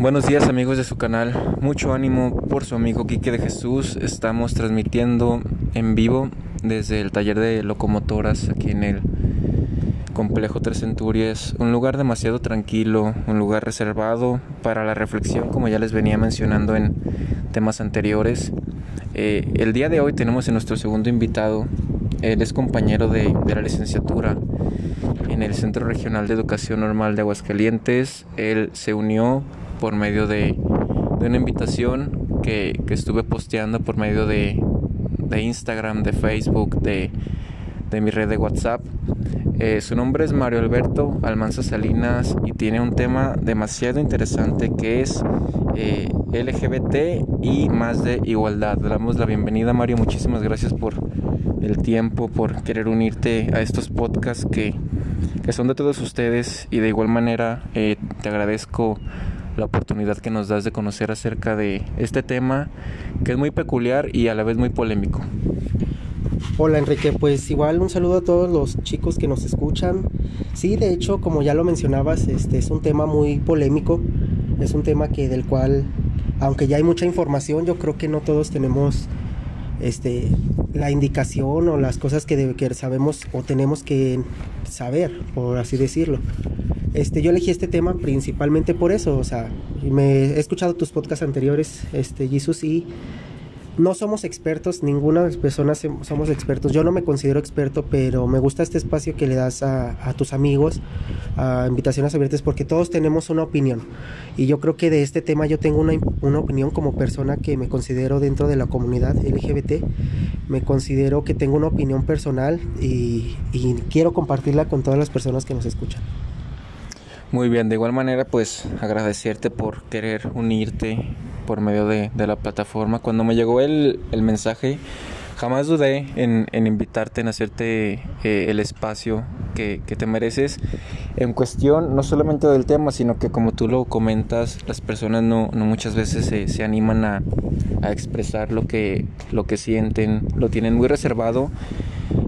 Buenos días amigos de su canal, mucho ánimo por su amigo Quique de Jesús. Estamos transmitiendo en vivo desde el taller de locomotoras aquí en el complejo Tres Centurias, un lugar demasiado tranquilo, un lugar reservado para la reflexión como ya les venía mencionando en temas anteriores. Eh, el día de hoy tenemos a nuestro segundo invitado, él es compañero de, de la licenciatura en el Centro Regional de Educación Normal de Aguascalientes. Él se unió por medio de, una invitación que, estuve posteando por medio de, Instagram, de Facebook, de, mi red de WhatsApp. Eh, su nombre es Mario Alberto Almanza Salinas y tiene un tema demasiado interesante que es eh, LGBT y más de igualdad. Damos la bienvenida Mario, muchísimas gracias por el tiempo, por querer unirte a estos podcasts que, son de todos ustedes y de igual manera eh, te agradezco la oportunidad que nos das de conocer acerca de este tema que es muy peculiar y a la vez muy polémico. Hola Enrique, pues igual un saludo a todos los chicos que nos escuchan. Sí, de hecho, como ya lo mencionabas, este es un tema muy polémico, es un tema que del cual aunque ya hay mucha información, yo creo que no todos tenemos este la indicación o las cosas que, que sabemos o tenemos que saber, por así decirlo. Este, yo elegí este tema principalmente por eso, o sea, me he escuchado tus podcasts anteriores, este, y no somos expertos, ninguna personas somos expertos. Yo no me considero experto, pero me gusta este espacio que le das a, tus amigos, a invitaciones abiertas, porque todos tenemos una opinión. Y yo creo que de este tema yo tengo una, una opinión como persona que me considero dentro de la comunidad LGBT. Me considero que tengo una opinión personal y quiero compartirla con todas las personas que nos escuchan. Muy bien, de igual manera pues agradecerte por querer unirte por medio de, la plataforma. Cuando me llegó el, mensaje, jamás dudé en, invitarte, en hacerte eh, el espacio que, te mereces. En cuestión no solamente del tema, sino que como tú lo comentas, las personas no, muchas veces se, animan a, a, expresar lo que, lo que sienten, lo tienen muy reservado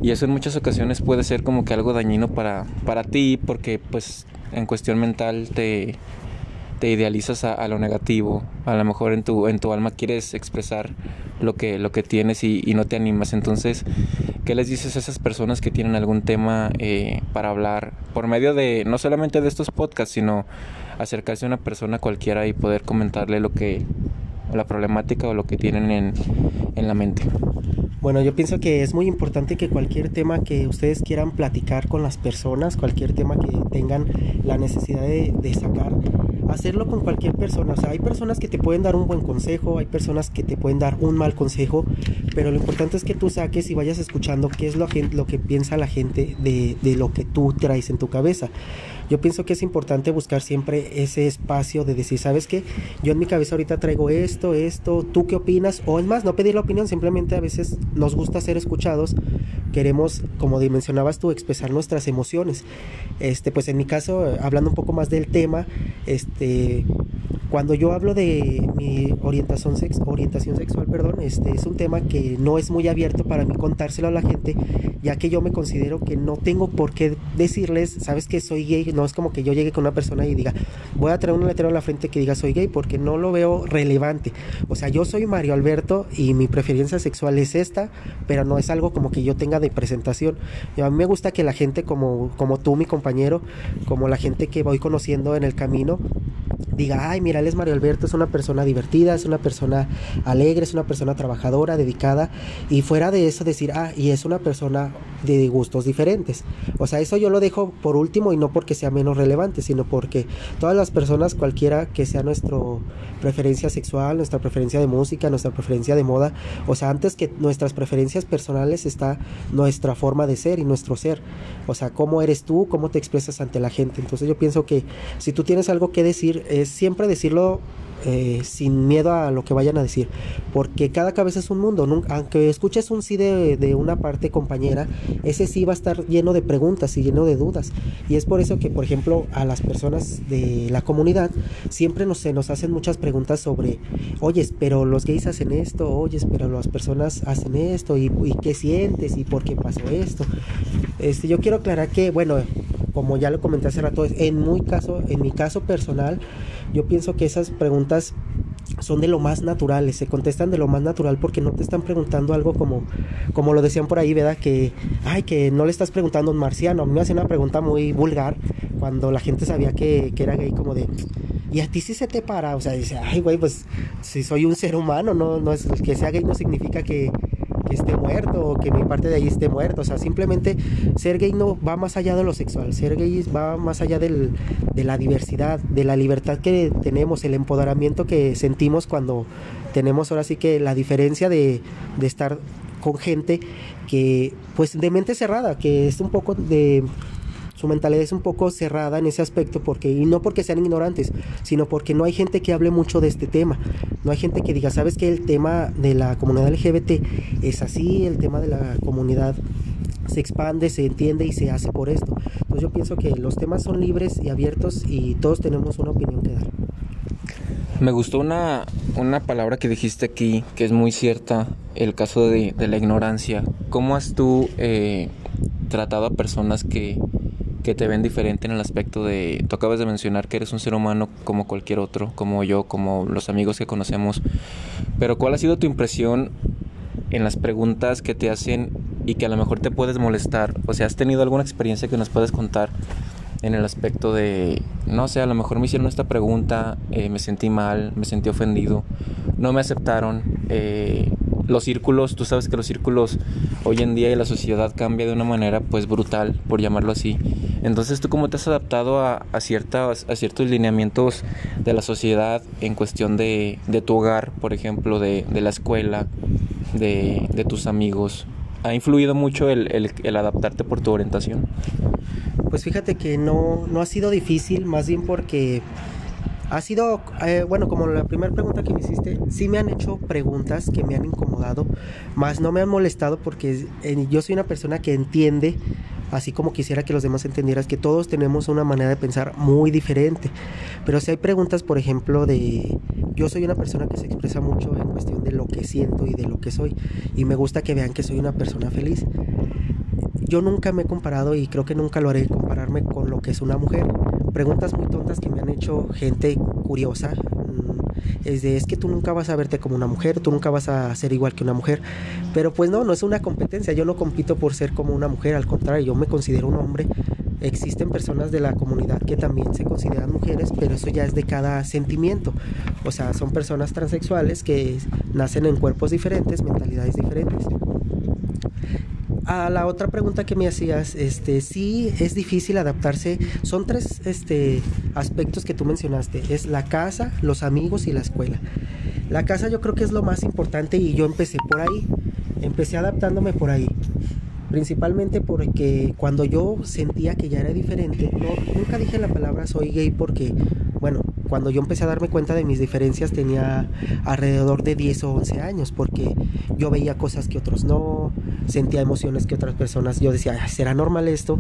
y eso en muchas ocasiones puede ser como que algo dañino para, para ti porque pues en cuestión mental te, te idealizas a, lo negativo, a lo mejor en tu, en tu alma quieres expresar lo que, lo que tienes y, no te animas. Entonces, ¿qué les dices a esas personas que tienen algún tema eh, para hablar por medio de, no solamente de estos podcasts, sino acercarse a una persona cualquiera y poder comentarle lo que, la problemática o lo que tienen en, en la mente? Bueno, yo pienso que es muy importante que cualquier tema que ustedes quieran platicar con las personas, cualquier tema que tengan la necesidad de, sacar, hacerlo con cualquier persona. O sea, hay personas que te pueden dar un buen consejo, hay personas que te pueden dar un mal consejo, pero lo importante es que tú saques y vayas escuchando qué es lo, que piensa la gente de, de lo que tú traes en tu cabeza. Yo pienso que es importante buscar siempre ese espacio de decir, ¿sabes qué? Yo en mi cabeza ahorita traigo esto, esto, ¿tú qué opinas? O es más, no pedir la opinión, simplemente a veces nos gusta ser escuchados, queremos, como mencionabas tú, expresar nuestras emociones. Este, pues en mi caso, hablando un poco más del tema, este, cuando yo hablo de mi orientación, sex, orientación sexual, perdón, este es un tema que no es muy abierto para mí contárselo a la gente, ya que yo me considero que no tengo por qué decirles, sabes que soy gay, no es como que yo llegue con una persona y diga, voy a traer un letrero a la frente que diga soy gay, porque no lo veo relevante. O sea, yo soy Mario Alberto y mi preferencia sexual es esta, pero no es algo como que yo tenga de presentación. A mí me gusta que la gente como, como tú, mi compañero, como la gente que voy conociendo en el camino, diga, ay, mira, él es Mario Alberto, es una persona divertida, es una persona alegre, es una persona trabajadora, dedicada, y fuera de eso decir, ah, y es una persona de gustos diferentes. O sea, eso yo lo dejo por último y no porque sea menos relevante, sino porque todas las personas, cualquiera que sea nuestra preferencia sexual, nuestra preferencia de música, nuestra preferencia de moda, o sea, antes que nuestras preferencias personales está nuestra forma de ser y nuestro ser. O sea, cómo eres tú, cómo te expresas ante la gente. Entonces yo pienso que si tú tienes algo que decir, es siempre decirlo eh, sin miedo a lo que vayan a decir, porque cada cabeza es un mundo, aunque escuches un sí de, una parte compañera, ese sí va a estar lleno de preguntas y lleno de dudas, y es por eso que, por ejemplo, a las personas de la comunidad siempre nos, se nos hacen muchas preguntas sobre, oyes, pero los gays hacen esto, oyes, pero las personas hacen esto, y, y qué sientes, y por qué pasó esto. Este, yo quiero aclarar que, bueno, como ya lo comenté hace rato, en, muy caso, en mi caso personal, yo pienso que esas preguntas son de lo más naturales, se contestan de lo más natural porque no te están preguntando algo como, como lo decían por ahí, ¿verdad? Que, ay, que no le estás preguntando a un marciano. A mí me hacía una pregunta muy vulgar cuando la gente sabía que, que era gay, como de, y a ti sí se te para, o sea, dice, ay, güey, pues si soy un ser humano, no, no es que sea gay no significa que, esté muerto o que mi parte de ahí esté muerto. O sea, simplemente ser gay no va más allá de lo sexual. Ser gay va más allá del, de la diversidad, de la libertad que tenemos, el empoderamiento que sentimos cuando tenemos ahora sí que la diferencia de, de estar con gente que, pues, de mente cerrada, que es un poco de su mentalidad es un poco cerrada en ese aspecto porque y no porque sean ignorantes, sino porque no hay gente que hable mucho de este tema. No hay gente que diga, "¿Sabes que el tema de la comunidad LGBT es así, el tema de la comunidad se expande, se entiende y se hace por esto?" Entonces yo pienso que los temas son libres y abiertos y todos tenemos una opinión que dar. Me gustó una, una palabra que dijiste aquí, que es muy cierta, el caso de, la ignorancia. ¿Cómo has tú eh, tratado a personas que, que te ven diferente en el aspecto de, tú acabas de mencionar que eres un ser humano como cualquier otro, como yo, como los amigos que conocemos, pero ¿cuál ha sido tu impresión en las preguntas que te hacen y que a lo mejor te puedes molestar? O sea, ¿has tenido alguna experiencia que nos puedes contar en el aspecto de, no sé, a lo mejor me hicieron esta pregunta, eh, me sentí mal, me sentí ofendido, no me aceptaron, eh, los círculos, tú sabes que los círculos hoy en día y la sociedad cambia de una manera pues brutal, por llamarlo así. Entonces, ¿tú cómo te has adaptado a, ciertas, a ciertos lineamientos de la sociedad en cuestión de, de tu hogar, por ejemplo, de, de la escuela, de, de, tus amigos? ¿Ha influido mucho el, el, el, adaptarte por tu orientación? Pues fíjate que no, no ha sido difícil, más bien porque ha sido, eh, bueno, como la primera pregunta que me hiciste, sí me han hecho preguntas que me han incomodado, más no me han molestado porque eh, yo soy una persona que entiende así como quisiera que los demás entendieras que todos tenemos una manera de pensar muy diferente. Pero si hay preguntas, por ejemplo, de yo soy una persona que se expresa mucho en cuestión de lo que siento y de lo que soy y me gusta que vean que soy una persona feliz. Yo nunca me he comparado y creo que nunca lo haré compararme con lo que es una mujer. Preguntas muy tontas que me han hecho gente curiosa, es de es que tú nunca vas a verte como una mujer, tú nunca vas a ser igual que una mujer, pero pues no, no es una competencia, yo no compito por ser como una mujer, al contrario, yo me considero un hombre. Existen personas de la comunidad que también se consideran mujeres, pero eso ya es de cada sentimiento. O sea, son personas transexuales que nacen en cuerpos diferentes, mentalidades diferentes a la otra pregunta que me hacías, este, sí es difícil adaptarse. Son tres este, aspectos que tú mencionaste. Es la casa, los amigos y la escuela. La casa yo creo que es lo más importante y yo empecé por ahí. Empecé adaptándome por ahí. Principalmente porque cuando yo sentía que ya era diferente, no, nunca dije la palabra soy gay porque, cuando yo empecé a darme cuenta de mis diferencias tenía alrededor de 10 o 11 años, porque yo veía cosas que otros no, sentía emociones que otras personas, yo decía, ¿será normal esto?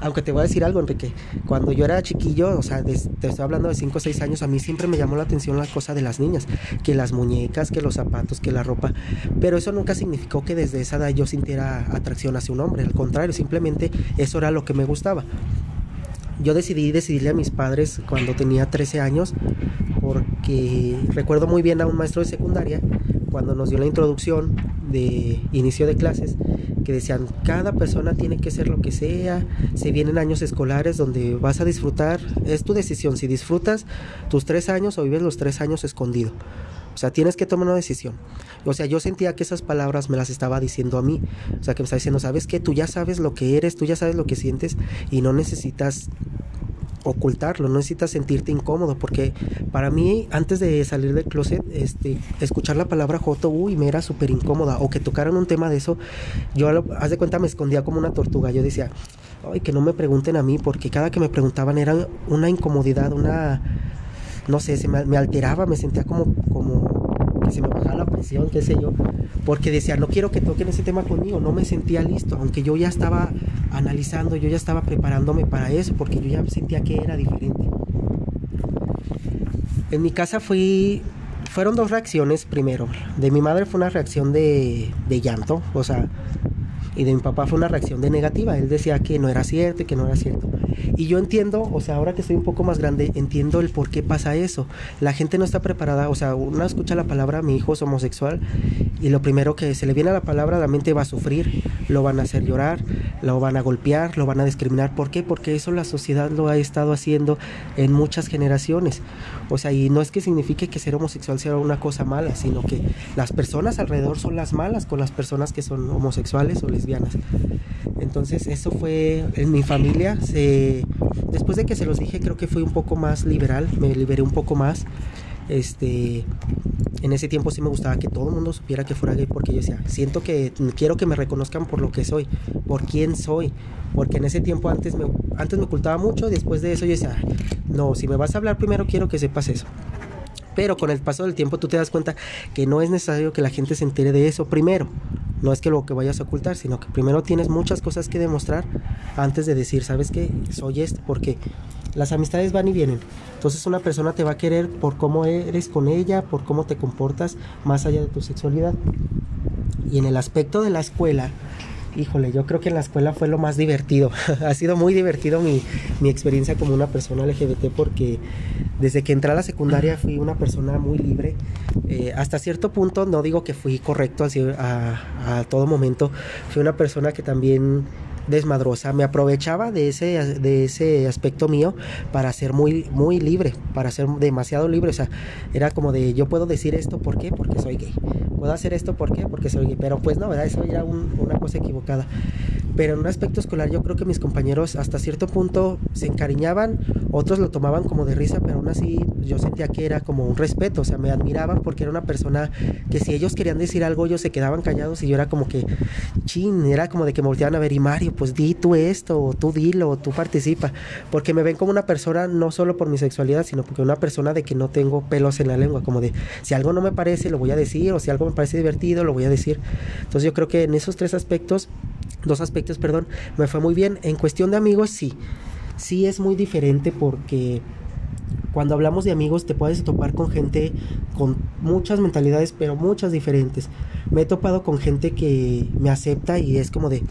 Aunque te voy a decir algo, Enrique, cuando yo era chiquillo, o sea, te estoy hablando de 5 o 6 años, a mí siempre me llamó la atención la cosa de las niñas, que las muñecas, que los zapatos, que la ropa, pero eso nunca significó que desde esa edad yo sintiera atracción hacia un hombre, al contrario, simplemente eso era lo que me gustaba yo decidí decidirle a mis padres cuando tenía 13 años porque recuerdo muy bien a un maestro de secundaria cuando nos dio la introducción de inicio de clases que decían cada persona tiene que ser lo que sea, se vienen años escolares donde vas a disfrutar, es tu decisión, si disfrutas tus tres años o vives los tres años escondido. O sea, tienes que tomar una decisión. O sea, yo sentía que esas palabras me las estaba diciendo a mí. O sea, que me estaba diciendo, ¿sabes qué? Tú ya sabes lo que eres, tú ya sabes lo que sientes y no necesitas ocultarlo, no necesitas sentirte incómodo, porque para mí, antes de salir del closet, este, escuchar la palabra Joto, uy, me era súper incómoda, o que tocaran un tema de eso, yo, haz de cuenta, me escondía como una tortuga, yo decía, ay, que no me pregunten a mí, porque cada que me preguntaban era una incomodidad, una no sé, se me, alteraba, me sentía como, como que se me bajaba la presión, qué sé yo, porque decía, no quiero que toquen ese tema conmigo, no me sentía listo, aunque yo ya estaba analizando, yo ya estaba preparándome para eso, porque yo ya sentía que era diferente. En mi casa fui, fueron dos reacciones primero. De mi madre fue una reacción de, de llanto, o sea, y de mi papá fue una reacción de negativa. Él decía que no era cierto y que no era cierto. Y yo entiendo, o sea, ahora que estoy un poco más grande, entiendo el por qué pasa eso. La gente no está preparada, o sea, uno escucha la palabra mi hijo es homosexual y lo primero que se le viene a la palabra, la mente va a sufrir, lo van a hacer llorar, lo van a golpear, lo van a discriminar. ¿Por qué? Porque eso la sociedad lo ha estado haciendo en muchas generaciones. O sea, y no es que signifique que ser homosexual sea una cosa mala, sino que las personas alrededor son las malas con las personas que son homosexuales o lesbianas. Entonces, eso fue en mi familia. Después de que se los dije, creo que fui un poco más liberal, me liberé un poco más. Este, en ese tiempo sí me gustaba que todo el mundo supiera que fuera gay porque yo decía, siento que quiero que me reconozcan por lo que soy, por quién soy, porque en ese tiempo antes me, antes me ocultaba mucho, después de eso yo decía, no, si me vas a hablar primero quiero que sepas eso. Pero con el paso del tiempo tú te das cuenta que no es necesario que la gente se entere de eso primero. No es que lo que vayas a ocultar, sino que primero tienes muchas cosas que demostrar antes de decir, ¿sabes qué? Soy esto, porque las amistades van y vienen. Entonces una persona te va a querer por cómo eres con ella, por cómo te comportas, más allá de tu sexualidad. Y en el aspecto de la escuela, híjole, yo creo que en la escuela fue lo más divertido. ha sido muy divertido mi, mi, experiencia como una persona LGBT porque desde que entré a la secundaria fui una persona muy libre. Eh, hasta cierto punto, no digo que fui correcto a, a todo momento, fui una persona que también desmadrosa. Me aprovechaba de ese, de ese aspecto mío para ser muy, muy libre, para ser demasiado libre. O sea, era como de yo puedo decir esto, ¿por qué? Porque soy gay. Hacer esto, ¿por qué? Porque soy. Pero pues no, ¿verdad? Eso era una cosa equivocada. Pero en un aspecto escolar yo creo que mis compañeros hasta cierto punto se encariñaban, otros lo tomaban como de risa, pero aún así yo sentía que era como un respeto, o sea, me admiraban porque era una persona que si ellos querían decir algo, ellos se quedaban callados y yo era como que, chin, era como de que me volteaban a ver y Mario, pues di tú esto, o tú dilo, o tú participa, porque me ven como una persona no solo por mi sexualidad, sino porque una persona de que no tengo pelos en la lengua, como de si algo no me parece, lo voy a decir, o si algo me parece divertido, lo voy a decir. Entonces yo creo que en esos tres aspectos, dos aspectos, perdón, me fue muy bien. En cuestión de amigos, sí, sí es muy diferente porque cuando hablamos de amigos te puedes topar con gente con muchas mentalidades, pero muchas diferentes. Me he topado con gente que me acepta y es como de,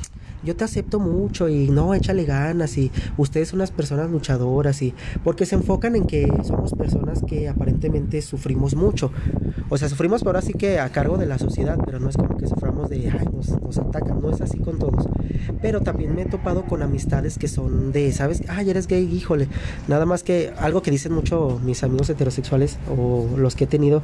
yo te acepto mucho y no, échale ganas y ustedes son unas personas luchadoras y porque se enfocan en que somos personas que aparentemente sufrimos mucho. O sea, sufrimos pero ahora sí que a cargo de la sociedad, pero no es como que suframos de, ay, nos, nos atacan, no es así con todos. Pero también me he topado con amistades que son de, ¿sabes? Ay, eres gay, híjole. Nada más que algo que dicen mucho mis amigos heterosexuales o los que he tenido,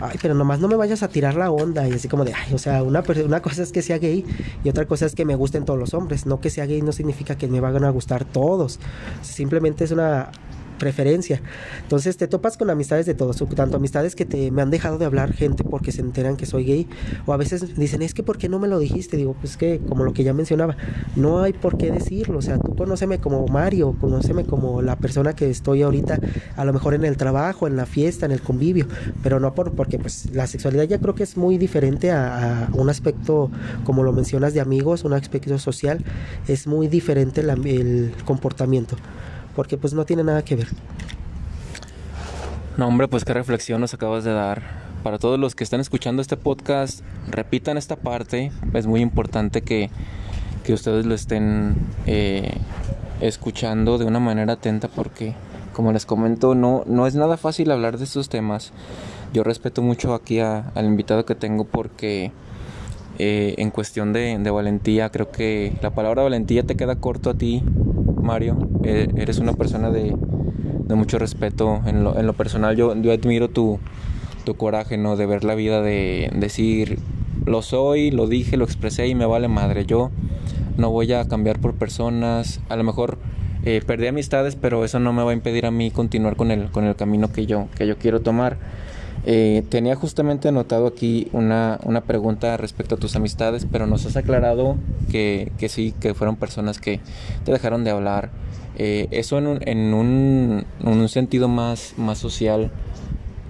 ay, pero nomás no me vayas a tirar la onda y así como de, ay, o sea, una, una cosa es que sea gay y otra cosa es que me gusten los hombres. No que sea gay no significa que me van a gustar todos. Simplemente es una preferencia. Entonces te topas con amistades de todos, tanto amistades que te me han dejado de hablar gente porque se enteran que soy gay o a veces dicen, "Es que por qué no me lo dijiste?" Digo, "Pues que como lo que ya mencionaba, no hay por qué decirlo, o sea, tú conóceme como Mario, conóceme como la persona que estoy ahorita a lo mejor en el trabajo, en la fiesta, en el convivio, pero no por porque pues la sexualidad ya creo que es muy diferente a, un aspecto como lo mencionas de amigos, un aspecto social, es muy diferente el comportamiento porque pues no tiene nada que ver. No, hombre, pues qué reflexión nos acabas de dar. Para todos los que están escuchando este podcast, repitan esta parte. Es muy importante que, que ustedes lo estén eh, escuchando de una manera atenta porque, como les comento, no, no es nada fácil hablar de estos temas. Yo respeto mucho aquí al invitado que tengo porque eh, en cuestión de, de valentía, creo que la palabra valentía te queda corto a ti Mario. Eh, eres una persona de, mucho respeto. En lo, en lo personal, yo, admiro tu, tu coraje, ¿no? De ver la vida, de decir, lo soy, lo dije, lo expresé y me vale madre. Yo no voy a cambiar por personas. A lo mejor eh, perdí amistades, pero eso no me va a impedir a mí continuar con el, con el camino que yo, que yo quiero tomar. Eh, tenía justamente anotado aquí una, una, pregunta respecto a tus amistades, pero nos has aclarado que, que sí, que fueron personas que te dejaron de hablar. Eh, eso en, un, en, un, en un, sentido más, más social,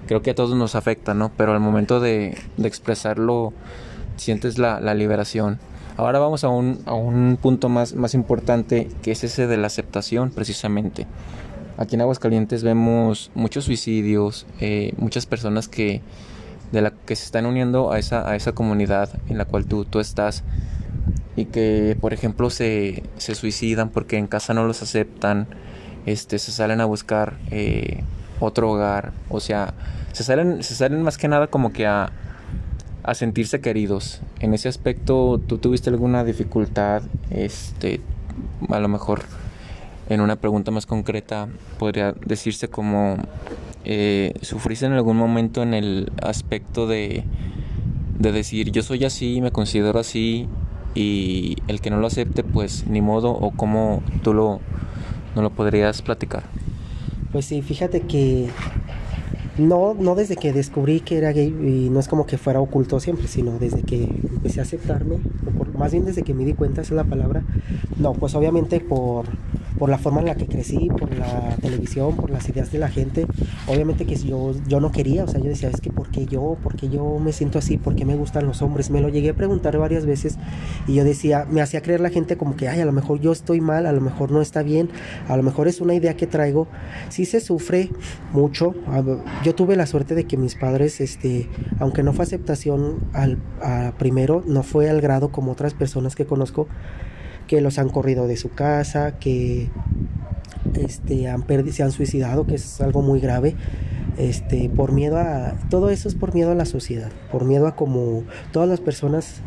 creo que a todos nos afecta, ¿no? Pero al momento de, de expresarlo, sientes la, la, liberación. Ahora vamos a un, a un punto más, más importante, que es ese de la aceptación, precisamente. Aquí en Aguascalientes vemos muchos suicidios, eh, muchas personas que, de la, que se están uniendo a esa, a esa comunidad en la cual tú, tú estás. y que por ejemplo se, se suicidan porque en casa no los aceptan, este, se salen a buscar eh, otro hogar, o sea, se salen, se salen más que nada como que a, a sentirse queridos. En ese aspecto, ¿tú tuviste alguna dificultad? Este, a lo mejor en una pregunta más concreta podría decirse como eh, sufriste en algún momento en el aspecto de, de decir yo soy así, me considero así y el que no lo acepte pues ni modo o cómo tú lo, no lo podrías platicar. Pues sí, fíjate que no, no desde que descubrí que era gay y no es como que fuera oculto siempre, sino desde que empecé a aceptarme, o más bien desde que me di cuenta, esa es la palabra. No, pues obviamente por por la forma en la que crecí, por la televisión, por las ideas de la gente. Obviamente que yo, yo no quería, o sea, yo decía, es que ¿por qué yo? ¿Por qué yo me siento así? ¿Por qué me gustan los hombres? Me lo llegué a preguntar varias veces y yo decía, me hacía creer la gente como que, ay, a lo mejor yo estoy mal, a lo mejor no está bien, a lo mejor es una idea que traigo. Sí se sufre mucho. Yo tuve la suerte de que mis padres, este, aunque no fue aceptación al primero, no fue al grado como otras personas que conozco que los han corrido de su casa, que este, han se han suicidado, que es algo muy grave. Este, por miedo a todo eso es por miedo a la sociedad, por miedo a como todas las personas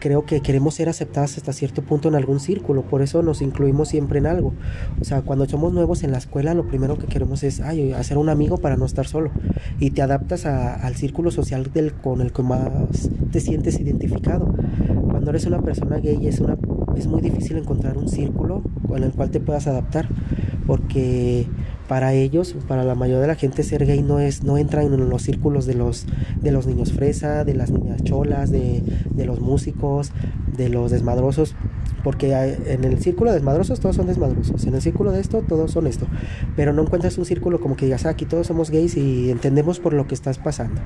creo que queremos ser aceptadas hasta cierto punto en algún círculo, por eso nos incluimos siempre en algo. O sea, cuando somos nuevos en la escuela, lo primero que queremos es ay, hacer un amigo para no estar solo. Y te adaptas al círculo social del, con el que más te sientes identificado. Cuando eres una persona gay es una es muy difícil encontrar un círculo con el cual te puedas adaptar, porque para ellos, para la mayoría de la gente ser gay no es no entra en los círculos de los de los niños fresa, de las niñas cholas, de, de los músicos, de los desmadrosos, porque en el círculo de desmadrosos todos son desmadrosos, en el círculo de esto todos son esto, pero no encuentras un círculo como que digas, ah, aquí todos somos gays y entendemos por lo que estás pasando.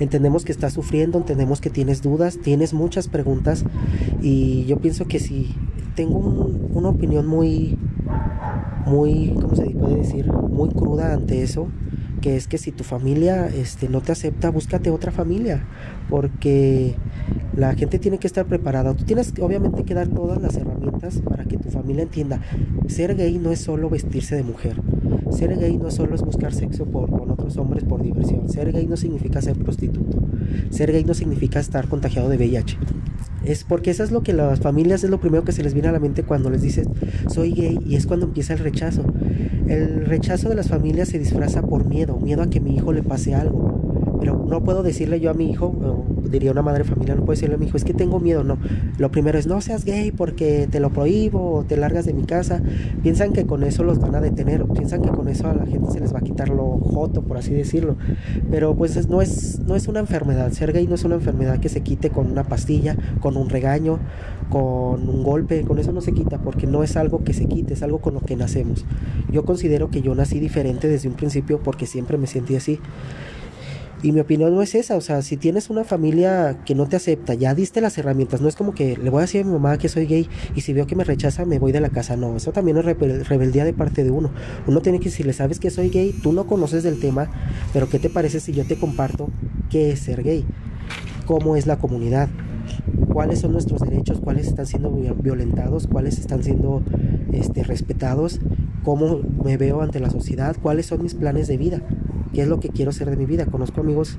Entendemos que estás sufriendo, entendemos que tienes dudas, tienes muchas preguntas y yo pienso que si tengo una opinión muy, muy, ¿cómo se puede decir? Muy cruda ante eso, que es que si tu familia este, no te acepta, búscate otra familia, porque la gente tiene que estar preparada. Tú tienes obviamente que dar todas las herramientas para que tu familia entienda. Ser gay no es solo vestirse de mujer. Ser gay no solo es buscar sexo con otros hombres por diversión. Ser gay no significa ser prostituto. Ser gay no significa estar contagiado de VIH. Es porque eso es lo que las familias es lo primero que se les viene a la mente cuando les dices soy gay y es cuando empieza el rechazo. El rechazo de las familias se disfraza por miedo, miedo a que mi hijo le pase algo. Pero no puedo decirle yo a mi hijo, diría una madre familia, no puedo decirle a mi hijo, es que tengo miedo, no. Lo primero es no seas gay porque te lo prohíbo o te largas de mi casa. Piensan que con eso los van a detener, piensan que con eso a la gente se les va a quitar lo joto, por así decirlo. Pero pues no, es, no es una enfermedad, ser gay no es una enfermedad que se quite con una pastilla, con un regaño, con un golpe, con eso no se quita porque no es algo que se quite, es algo con lo que nacemos. Yo considero que yo nací diferente desde un principio porque siempre me sentí así. Y mi opinión no es esa, o sea, si tienes una familia que no te acepta, ya diste las herramientas, no es como que le voy a decir a mi mamá que soy gay y si veo que me rechaza me voy de la casa, no, eso también es rebeldía de parte de uno. Uno tiene que decirle, sabes que soy gay, tú no conoces del tema, pero ¿qué te parece si yo te comparto qué es ser gay? ¿Cómo es la comunidad? cuáles son nuestros derechos, cuáles están siendo violentados, cuáles están siendo este, respetados, cómo me veo ante la sociedad, cuáles son mis planes de vida qué es lo que quiero hacer de mi vida. Conozco amigos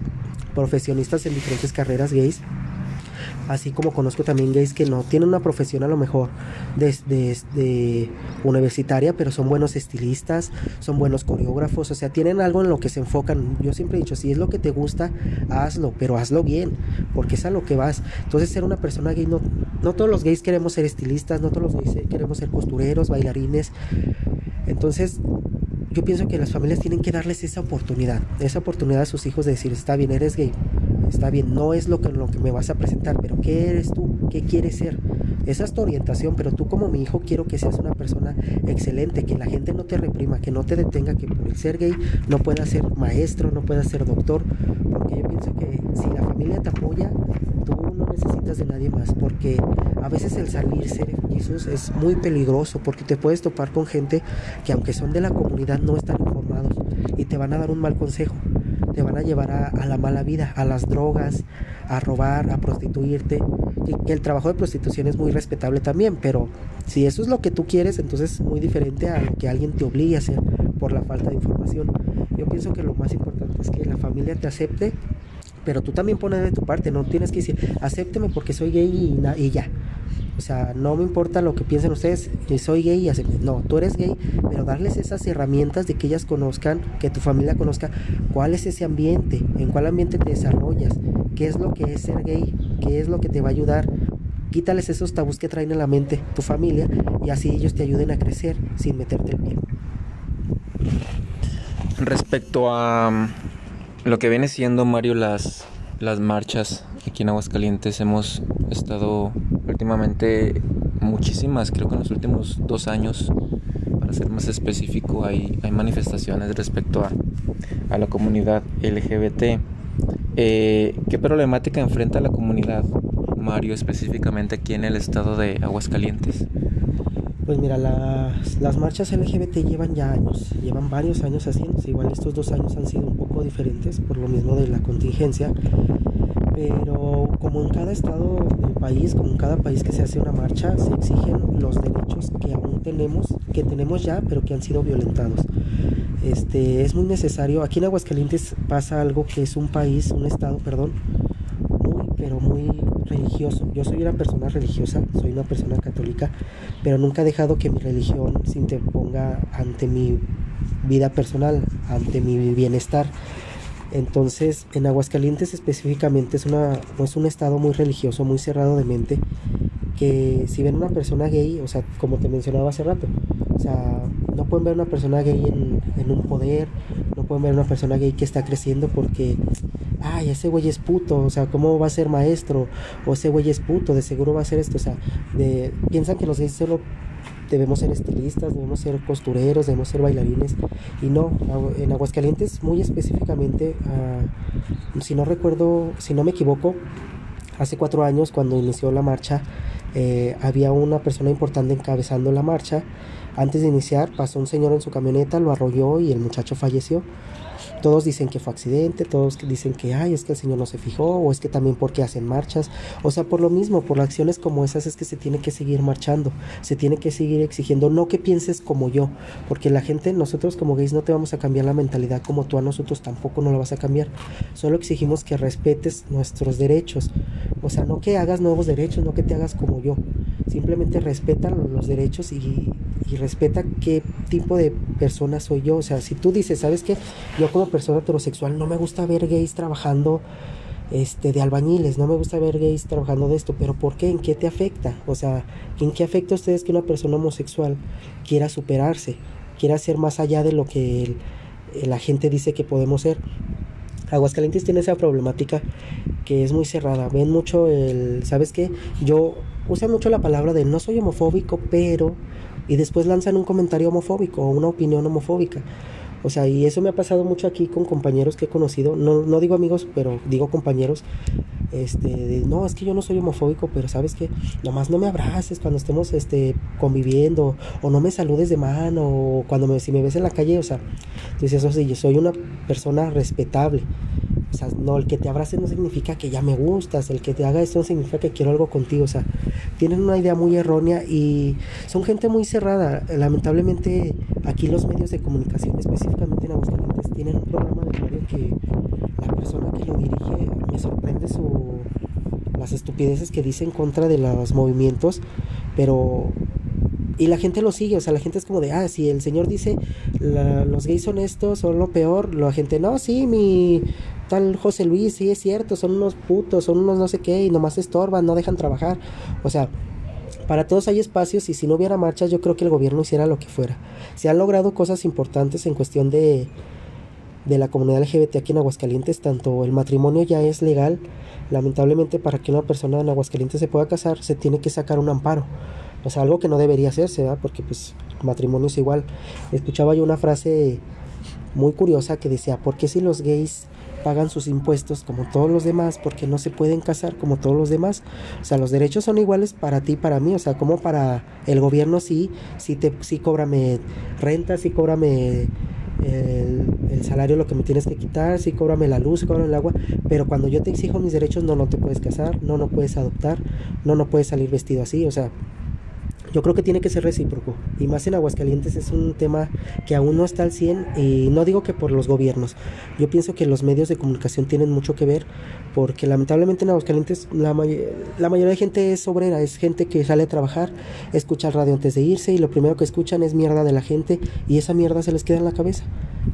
profesionistas en diferentes carreras gays, así como conozco también gays que no tienen una profesión a lo mejor desde universitaria, pero son buenos estilistas, son buenos coreógrafos, o sea, tienen algo en lo que se enfocan. Yo siempre he dicho, si es lo que te gusta, hazlo, pero hazlo bien, porque es a lo que vas. Entonces, ser una persona gay, no, no todos los gays queremos ser estilistas, no todos los gays queremos ser costureros, bailarines. Entonces, yo pienso que las familias tienen que darles esa oportunidad, esa oportunidad a sus hijos de decir, está bien, eres gay, está bien, no es lo que, me vas a presentar, pero ¿qué eres tú? ¿Qué quieres ser? Esa es tu orientación, pero tú como mi hijo quiero que seas una persona excelente, que la gente no te reprima, que no te detenga, que por el ser gay no puedas ser maestro, no puedas ser doctor, porque yo pienso que si la familia te apoya, tú no necesitas de nadie más, porque a veces el salir ser Jesús es muy peligroso, porque te puedes topar con gente que aunque son de la comunidad no están informados y te van a dar un mal consejo te van a llevar a, la mala vida, a las drogas, a robar, a prostituirte. Y que el trabajo de prostitución es muy respetable también, pero si eso es lo que tú quieres, entonces es muy diferente a lo que alguien te obligue a hacer por la falta de información. Yo pienso que lo más importante es que la familia te acepte, pero tú también pones de tu parte, no tienes que decir, acépteme porque soy gay y, y ya. O sea, no me importa lo que piensen ustedes, soy gay y acepten. No, tú eres gay, pero darles esas herramientas de que ellas conozcan, que tu familia conozca cuál es ese ambiente, en cuál ambiente te desarrollas, qué es lo que es ser gay, qué es lo que te va a ayudar. Quítales esos tabús que traen en la mente tu familia y así ellos te ayuden a crecer sin meterte el pie. Respecto a mm, lo que viene siendo, Mario, las, las marchas aquí en Aguascalientes, hemos estado últimamente muchísimas, creo que en los últimos dos años, para ser más específico, hay, hay manifestaciones respecto a, a la comunidad LGBT. Eh, ¿Qué problemática enfrenta la comunidad, Mario, específicamente aquí en el estado de Aguascalientes? Pues mira, las, las marchas LGBT llevan ya años, llevan varios años haciéndose. Igual estos dos años han sido un poco diferentes por lo mismo de la contingencia. Pero como en cada estado país, como en cada país que se hace una marcha, se exigen los derechos que aún tenemos, que tenemos ya, pero que han sido violentados. Este, es muy necesario. Aquí en Aguascalientes pasa algo que es un país, un estado, perdón, muy, pero muy religioso. Yo soy una persona religiosa, soy una persona católica, pero nunca he dejado que mi religión se interponga ante mi vida personal, ante mi bienestar. Entonces, en Aguascalientes específicamente es, una, es un estado muy religioso, muy cerrado de mente, que si ven una persona gay, o sea, como te mencionaba hace rato, o sea, no pueden ver una persona gay en, en un poder, no pueden ver una persona gay que está creciendo porque ay, ese güey es puto, o sea, ¿cómo va a ser maestro? O ese güey es puto, de seguro va a ser esto, o sea, de, piensan que los gays solo debemos ser estilistas, debemos ser costureros, debemos ser bailarines, y no, en Aguascalientes muy específicamente, uh, si no recuerdo, si no me equivoco, hace cuatro años cuando inició la marcha, eh, había una persona importante encabezando la marcha, antes de iniciar pasó un señor en su camioneta, lo arrolló y el muchacho falleció. Todos dicen que fue accidente, todos dicen que, ay, es que el Señor no se fijó, o es que también porque hacen marchas. O sea, por lo mismo, por acciones como esas es que se tiene que seguir marchando, se tiene que seguir exigiendo, no que pienses como yo, porque la gente, nosotros como gays no te vamos a cambiar la mentalidad como tú a nosotros tampoco no la vas a cambiar. Solo exigimos que respetes nuestros derechos. O sea, no que hagas nuevos derechos, no que te hagas como yo. Simplemente respeta los derechos y, respeta qué tipo de persona soy yo. O sea, si tú dices, ¿sabes qué? Yo como persona heterosexual no me gusta ver gays trabajando este, de albañiles, no me gusta ver gays trabajando de esto, pero ¿por qué? ¿En qué te afecta? O sea, ¿en qué afecta a ustedes que una persona homosexual quiera superarse, quiera ser más allá de lo que la gente dice que podemos ser? Aguascalientes tiene esa problemática que es muy cerrada. Ven mucho el, ¿sabes qué? Yo usan mucho la palabra de no soy homofóbico, pero y después lanzan un comentario homofóbico o una opinión homofóbica. O sea, y eso me ha pasado mucho aquí con compañeros que he conocido, no, no digo amigos, pero digo compañeros, este, no, es que yo no soy homofóbico, pero sabes que nomás no me abraces cuando estemos este, conviviendo, o no me saludes de mano, o cuando me, si me ves en la calle, o sea, dices, eso sí, yo soy una persona respetable, o sea, no, el que te abrace no significa que ya me gustas, el que te haga esto no significa que quiero algo contigo, o sea, tienen una idea muy errónea y son gente muy cerrada. Lamentablemente aquí los medios de comunicación, específicamente en Aguascalientes, tienen un programa de radio que la persona que lo dirige me sorprende su las estupideces que dice en contra de los movimientos, pero y la gente lo sigue, o sea, la gente es como de, ah, si el señor dice los gays son estos, son lo peor, la gente, no, sí, mi tal José Luis, sí es cierto, son unos putos, son unos no sé qué, y nomás estorban, no dejan trabajar. O sea, para todos hay espacios y si no hubiera marchas yo creo que el gobierno hiciera lo que fuera. Se han logrado cosas importantes en cuestión de, de la comunidad LGBT aquí en Aguascalientes, tanto el matrimonio ya es legal, lamentablemente para que una persona en Aguascalientes se pueda casar se tiene que sacar un amparo. O sea, algo que no debería hacerse, ¿verdad? Porque pues matrimonio es igual. Escuchaba yo una frase muy curiosa que decía, ¿por qué si los gays pagan sus impuestos como todos los demás, porque no se pueden casar como todos los demás. O sea, los derechos son iguales para ti y para mí, o sea, como para el gobierno sí, sí te sí cóbrame renta, sí cóbrame el, salario lo que me tienes que quitar, sí, cóbrame la luz, cóbrame el agua, pero cuando yo te exijo mis derechos, no, no te puedes casar, no, no puedes adoptar, no, no puedes salir vestido así, o sea, yo creo que tiene que ser recíproco. Y más en Aguascalientes es un tema que aún no está al 100 y no digo que por los gobiernos. Yo pienso que los medios de comunicación tienen mucho que ver porque lamentablemente en Aguascalientes la, la mayoría de gente es obrera, es gente que sale a trabajar, escucha radio antes de irse y lo primero que escuchan es mierda de la gente y esa mierda se les queda en la cabeza.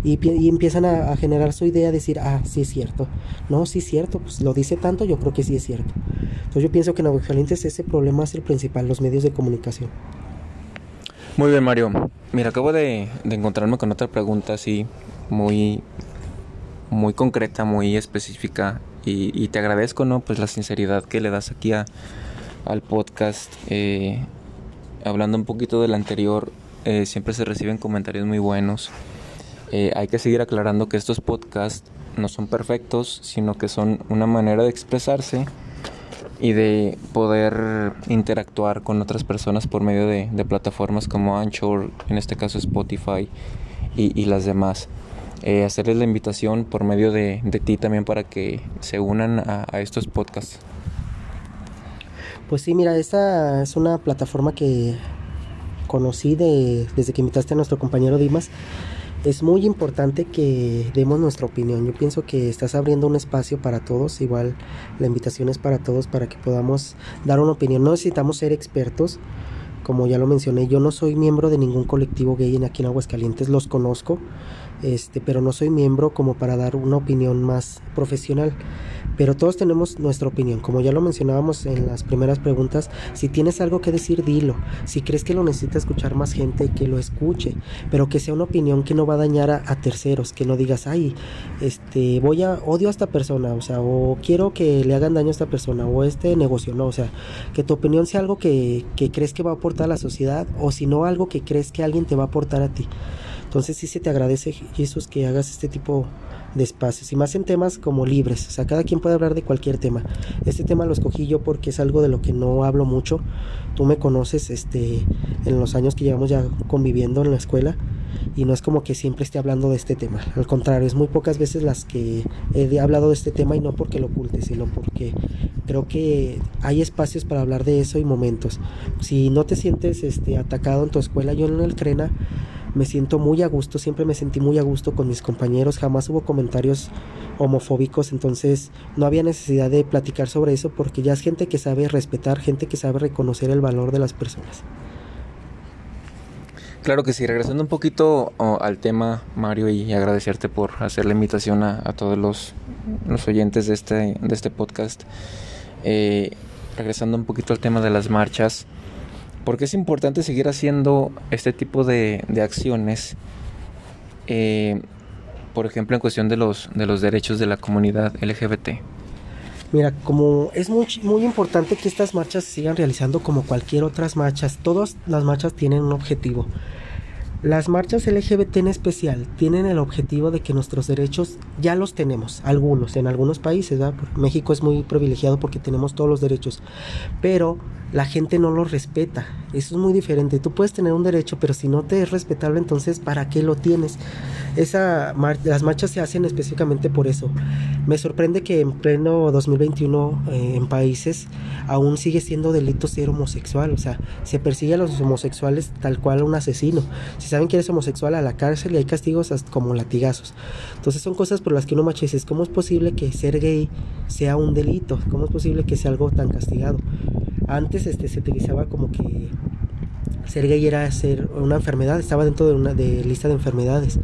Y, empiezan a, generar su idea, de decir, ah, sí es cierto. No, sí es cierto, pues lo dice tanto, yo creo que sí es cierto. Entonces yo pienso que en Aguascalientes ese problema es el principal, los medios de comunicación. Muy bien, Mario. Mira, acabo de, encontrarme con otra pregunta así, muy, muy concreta, muy específica. Y, te agradezco, ¿no? Pues la sinceridad que le das aquí a, al podcast. Eh, hablando un poquito del anterior, eh, siempre se reciben comentarios muy buenos. Eh, hay que seguir aclarando que estos podcasts no son perfectos, sino que son una manera de expresarse y de poder interactuar con otras personas por medio de, plataformas como Anchor, en este caso Spotify y, las demás. Eh, hacerles la invitación por medio de, ti también para que se unan a, estos podcasts. Pues sí, mira, esta es una plataforma que conocí de, desde que invitaste a nuestro compañero Dimas es muy importante que demos nuestra opinión. Yo pienso que estás abriendo un espacio para todos, igual la invitación es para todos para que podamos dar una opinión. No necesitamos ser expertos, como ya lo mencioné, yo no soy miembro de ningún colectivo gay en aquí en Aguascalientes, los conozco, este, pero no soy miembro como para dar una opinión más profesional. Pero todos tenemos nuestra opinión. Como ya lo mencionábamos en las primeras preguntas, si tienes algo que decir, dilo. Si crees que lo necesita escuchar más gente, que lo escuche. Pero que sea una opinión que no va a dañar a, terceros. Que no digas, ay, este, voy a, odio a esta persona. O sea, o quiero que le hagan daño a esta persona. O este negocio, no. O sea, que tu opinión sea algo que, que crees que va a aportar a la sociedad. O si no, algo que crees que alguien te va a aportar a ti. Entonces sí se te agradece, Jesús, que hagas este tipo de espacios y más en temas como libres, o sea, cada quien puede hablar de cualquier tema. Este tema lo escogí yo porque es algo de lo que no hablo mucho. Tú me conoces este en los años que llevamos ya conviviendo en la escuela y no es como que siempre esté hablando de este tema. Al contrario, es muy pocas veces las que he hablado de este tema y no porque lo oculte, sino porque creo que hay espacios para hablar de eso y momentos. Si no te sientes este atacado en tu escuela, yo en el Crena me siento muy a gusto, siempre me sentí muy a gusto con mis compañeros, jamás hubo comentarios homofóbicos, entonces no había necesidad de platicar sobre eso porque ya es gente que sabe respetar, gente que sabe reconocer el valor de las personas. Claro que sí, regresando un poquito al tema, Mario, y agradecerte por hacer la invitación a, todos los, oyentes de este, de este podcast. Eh, regresando un poquito al tema de las marchas, porque es importante seguir haciendo este tipo de, acciones, eh, por ejemplo, en cuestión de los, de los derechos de la comunidad LGBT. Mira, como es muy, muy importante que estas marchas se sigan realizando como cualquier otras marchas, todas las marchas tienen un objetivo. Las marchas LGBT en especial tienen el objetivo de que nuestros derechos ya los tenemos, algunos, en algunos países, México es muy privilegiado porque tenemos todos los derechos, pero la gente no lo respeta. Eso es muy diferente. Tú puedes tener un derecho, pero si no te es respetable, entonces ¿para qué lo tienes? Esa las marchas se hacen específicamente por eso. Me sorprende que en pleno 2021 eh, en países aún sigue siendo delito ser homosexual, o sea, se persigue a los homosexuales tal cual un asesino. Si saben que eres homosexual a la cárcel y hay castigos como latigazos. Entonces son cosas por las que uno macha ¿cómo es posible que ser gay sea un delito? ¿Cómo es posible que sea algo tan castigado? Antes este, se utilizaba como que ser gay era ser una enfermedad, estaba dentro de una de lista de enfermedades.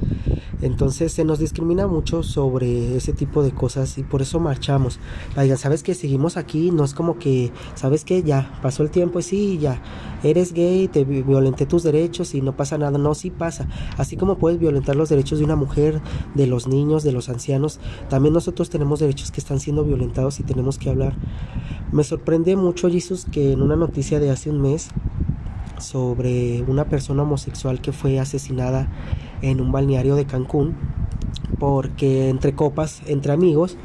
Entonces se nos discrimina mucho sobre ese tipo de cosas y por eso marchamos. Digan, ¿sabes que Seguimos aquí, no es como que, ¿sabes que Ya pasó el tiempo y sí, ya, eres gay, te violenté tus derechos y no pasa nada. No, sí pasa. Así como puedes violentar los derechos de una mujer, de los niños, de los ancianos, también nosotros tenemos derechos que están siendo violentados y tenemos que hablar. Me sorprende mucho, Jesús, que en una noticia de hace un mes, sobre una persona homosexual que fue asesinada en un balneario de Cancún porque entre copas, entre amigos,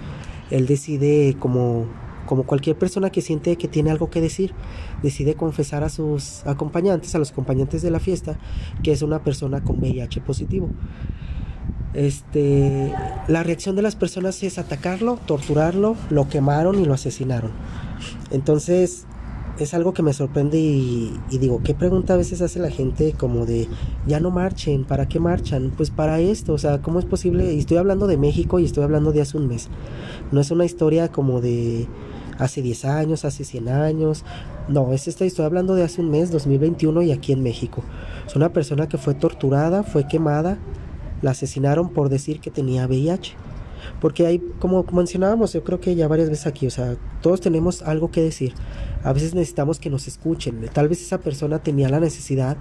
él decide como como cualquier persona que siente que tiene algo que decir, decide confesar a sus acompañantes, a los acompañantes de la fiesta, que es una persona con VIH positivo. este, la reacción de las personas es atacarlo, torturarlo, lo quemaron y lo asesinaron. Entonces, es algo que me sorprende y, digo, ¿qué pregunta a veces hace la gente como de, ya no marchen, ¿para qué marchan? Pues para esto, o sea, ¿cómo es posible? Y estoy hablando de México y estoy hablando de hace un mes. No es una historia como de hace 10 años, hace 100 años. No, es esta, estoy hablando de hace un mes, 2021 y aquí en México. Es una persona que fue torturada, fue quemada, la asesinaron por decir que tenía VIH. Porque hay, como mencionábamos, yo creo que ya varias veces aquí, o sea, todos tenemos algo que decir. A veces necesitamos que nos escuchen. Tal vez esa persona tenía la necesidad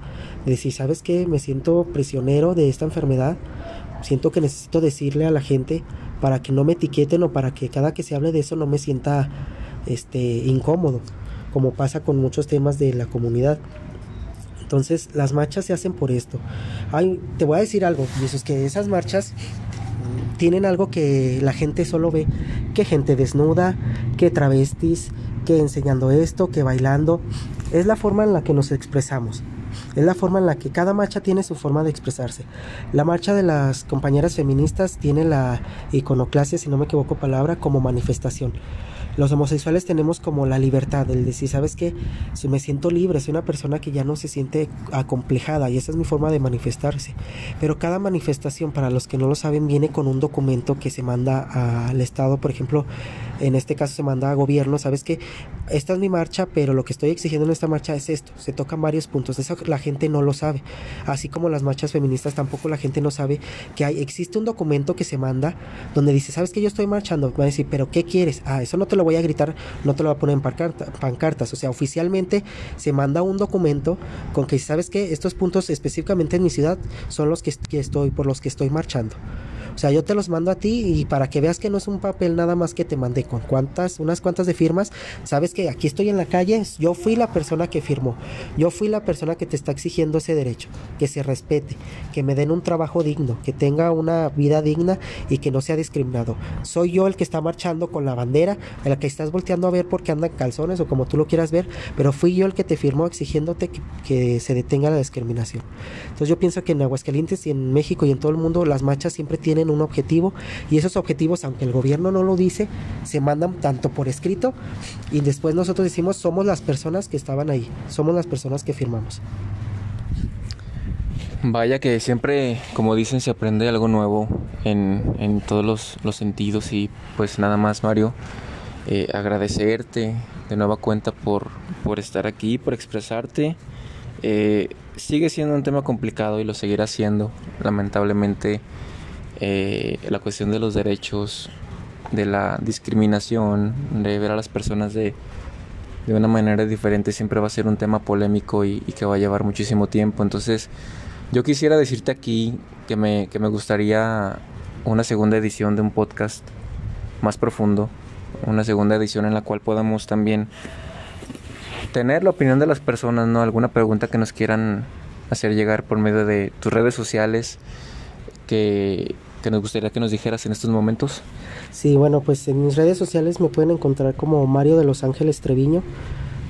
de decir, ¿sabes qué? Me siento prisionero de esta enfermedad. Siento que necesito decirle a la gente para que no me etiqueten o para que cada que se hable de eso no me sienta este incómodo, como pasa con muchos temas de la comunidad. Entonces, las marchas se hacen por esto. Ay, te voy a decir algo, y eso es que esas marchas tienen algo que la gente solo ve, que gente desnuda, que travestis, que enseñando esto, que bailando. Es la forma en la que nos expresamos. Es la forma en la que cada marcha tiene su forma de expresarse. La marcha de las compañeras feministas tiene la iconoclasia, si no me equivoco palabra, como manifestación los homosexuales tenemos como la libertad, el decir, ¿sabes qué? Si me siento libre, soy una persona que ya no se siente acomplejada y esa es mi forma de manifestarse. Pero cada manifestación, para los que no lo saben, viene con un documento que se manda al Estado, por ejemplo, en este caso se manda a gobierno, ¿sabes qué? Esta es mi marcha, pero lo que estoy exigiendo en esta marcha es esto, se tocan varios puntos, eso la gente no lo sabe, así como las marchas feministas tampoco la gente no sabe que hay, existe un documento que se manda donde dice, ¿sabes qué? Yo estoy marchando, va a decir, ¿pero qué quieres? Ah, eso no te lo voy a gritar, no te lo voy a poner en pancartas. O sea, oficialmente se manda un documento con que sabes que estos puntos específicamente en mi ciudad son los que estoy, por los que estoy marchando. O sea, yo te los mando a ti y para que veas que no es un papel nada más que te mandé con cuantas, unas cuantas de firmas, sabes que aquí estoy en la calle, yo fui la persona que firmó, yo fui la persona que te está exigiendo ese derecho, que se respete, que me den un trabajo digno, que tenga una vida digna y que no sea discriminado. Soy yo el que está marchando con la bandera, el que estás volteando a ver porque anda en calzones o como tú lo quieras ver, pero fui yo el que te firmó exigiéndote que, que se detenga la discriminación. Entonces yo pienso que en Aguascalientes y en México y en todo el mundo las marchas siempre tienen un objetivo y esos objetivos, aunque el gobierno no lo dice, se mandan tanto por escrito y después nosotros decimos somos las personas que estaban ahí, somos las personas que firmamos. Vaya que siempre, como dicen, se aprende algo nuevo en, en todos los, los, sentidos y pues nada más Mario, eh, agradecerte de nueva cuenta por, por estar aquí, por expresarte. Eh, sigue siendo un tema complicado y lo seguirá siendo, lamentablemente eh, la cuestión de los derechos, de la discriminación, de ver a las personas de, de una manera diferente siempre va a ser un tema polémico y, que va a llevar muchísimo tiempo. Entonces, yo quisiera decirte aquí que me, que me gustaría una segunda edición de un podcast más profundo, una segunda edición en la cual podamos también tener la opinión de las personas, ¿no? Alguna pregunta que nos quieran hacer llegar por medio de tus redes sociales, que que nos gustaría que nos dijeras en estos momentos? Sí, bueno, pues en mis redes sociales me pueden encontrar como Mario de Los Ángeles Treviño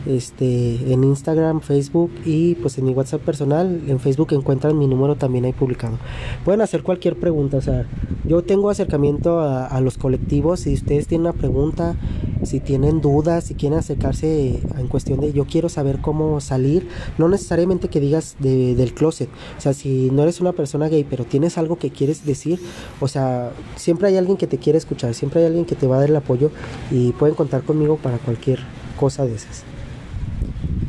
este, en Instagram, Facebook y pues en mi WhatsApp personal, en Facebook encuentran mi número también ahí publicado. Pueden hacer cualquier pregunta, o sea, yo tengo acercamiento a, los colectivos, si ustedes tienen una pregunta, si tienen dudas, si quieren acercarse en cuestión de yo quiero saber cómo salir, no necesariamente que digas del closet, o sea, si no eres una persona gay, pero tienes algo que quieres decir, o sea, siempre hay alguien que te quiere escuchar, siempre hay alguien que te va a dar el apoyo y pueden contar conmigo para cualquier cosa de esas.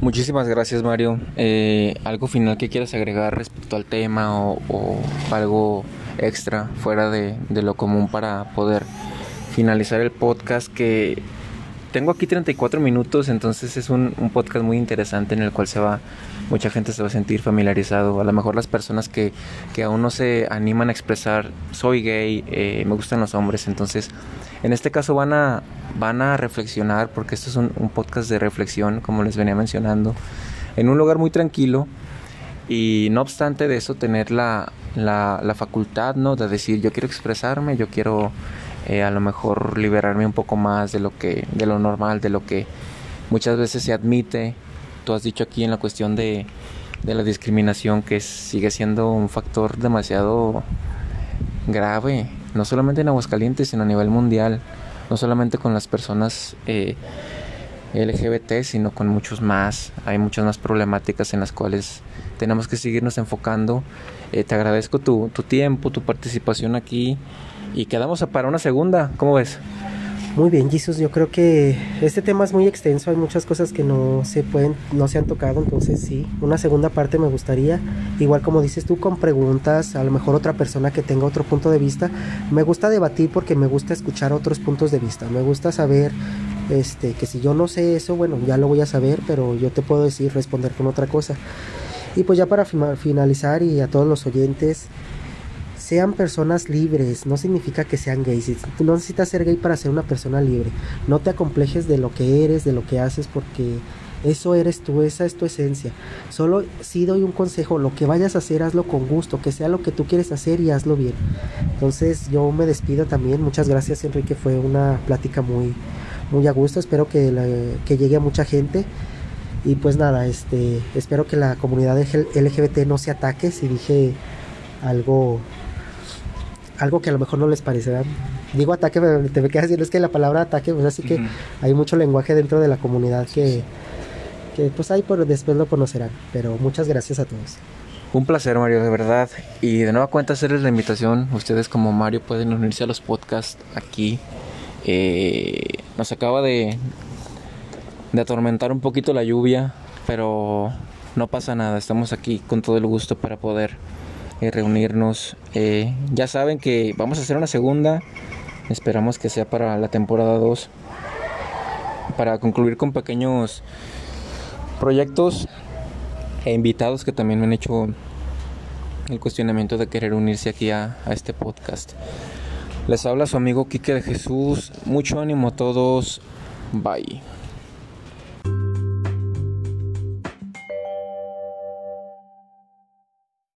Muchísimas gracias Mario. Eh, ¿Algo final que quieras agregar respecto al tema o, algo extra fuera de, lo común para poder finalizar el podcast que tengo aquí 34 minutos, entonces es un, podcast muy interesante en el cual se va, mucha gente se va a sentir familiarizado. A lo mejor las personas que, que aún no se animan a expresar, soy gay, eh, me gustan los hombres, entonces en este caso van a, van a reflexionar, porque esto es un, podcast de reflexión, como les venía mencionando, en un lugar muy tranquilo y no obstante de eso tener la, la, facultad ¿no? de decir yo quiero expresarme, yo quiero eh, a lo mejor liberarme un poco más de lo que de lo normal, de lo que muchas veces se admite. Tú has dicho aquí en la cuestión de, de la discriminación que sigue siendo un factor demasiado grave, no solamente en Aguascalientes, sino a nivel mundial, no solamente con las personas eh, LGBT, sino con muchos más. Hay muchas más problemáticas en las cuales tenemos que seguirnos enfocando. Eh, te agradezco tu, tu tiempo, tu participación aquí y quedamos para una segunda. ¿Cómo ves? Muy bien, Jesus, yo creo que este tema es muy extenso, hay muchas cosas que no se pueden, no se han tocado, entonces sí, una segunda parte me gustaría, igual como dices tú, con preguntas, a lo mejor otra persona que tenga otro punto de vista. Me gusta debatir porque me gusta escuchar otros puntos de vista, me gusta saber este que si yo no sé eso, bueno, ya lo voy a saber, pero yo te puedo decir responder con otra cosa. Y pues ya para finalizar y a todos los oyentes, sean personas libres, no significa que sean gays. No necesitas ser gay para ser una persona libre. No te acomplejes de lo que eres, de lo que haces, porque eso eres tú, esa es tu esencia. Solo si doy un consejo, lo que vayas a hacer, hazlo con gusto, que sea lo que tú quieres hacer y hazlo bien. Entonces yo me despido también. Muchas gracias Enrique, fue una plática muy, muy a gusto. Espero que, que llegue a mucha gente. Y pues nada, este, espero que la comunidad LGBT no se ataque si dije algo algo que a lo mejor no les parecerá. Digo ataque, pero te me quedas diciendo es que la palabra ataque, pues así que hay mucho lenguaje dentro de la comunidad que, que pues ahí por después lo conocerán. Pero muchas gracias a todos. Un placer, Mario, de verdad. Y de nueva cuenta hacerles la invitación. Ustedes como Mario pueden unirse a los podcasts aquí. Eh, nos acaba de, de atormentar un poquito la lluvia, pero no pasa nada. Estamos aquí con todo el gusto para poder eh, reunirnos. Eh, ya saben que vamos a hacer una segunda. Esperamos que sea para la temporada 2. Para concluir con pequeños proyectos e invitados que también me han hecho el cuestionamiento de querer unirse aquí a, a este podcast. Les habla su amigo Quique de Jesús. Mucho ánimo a todos. Bye.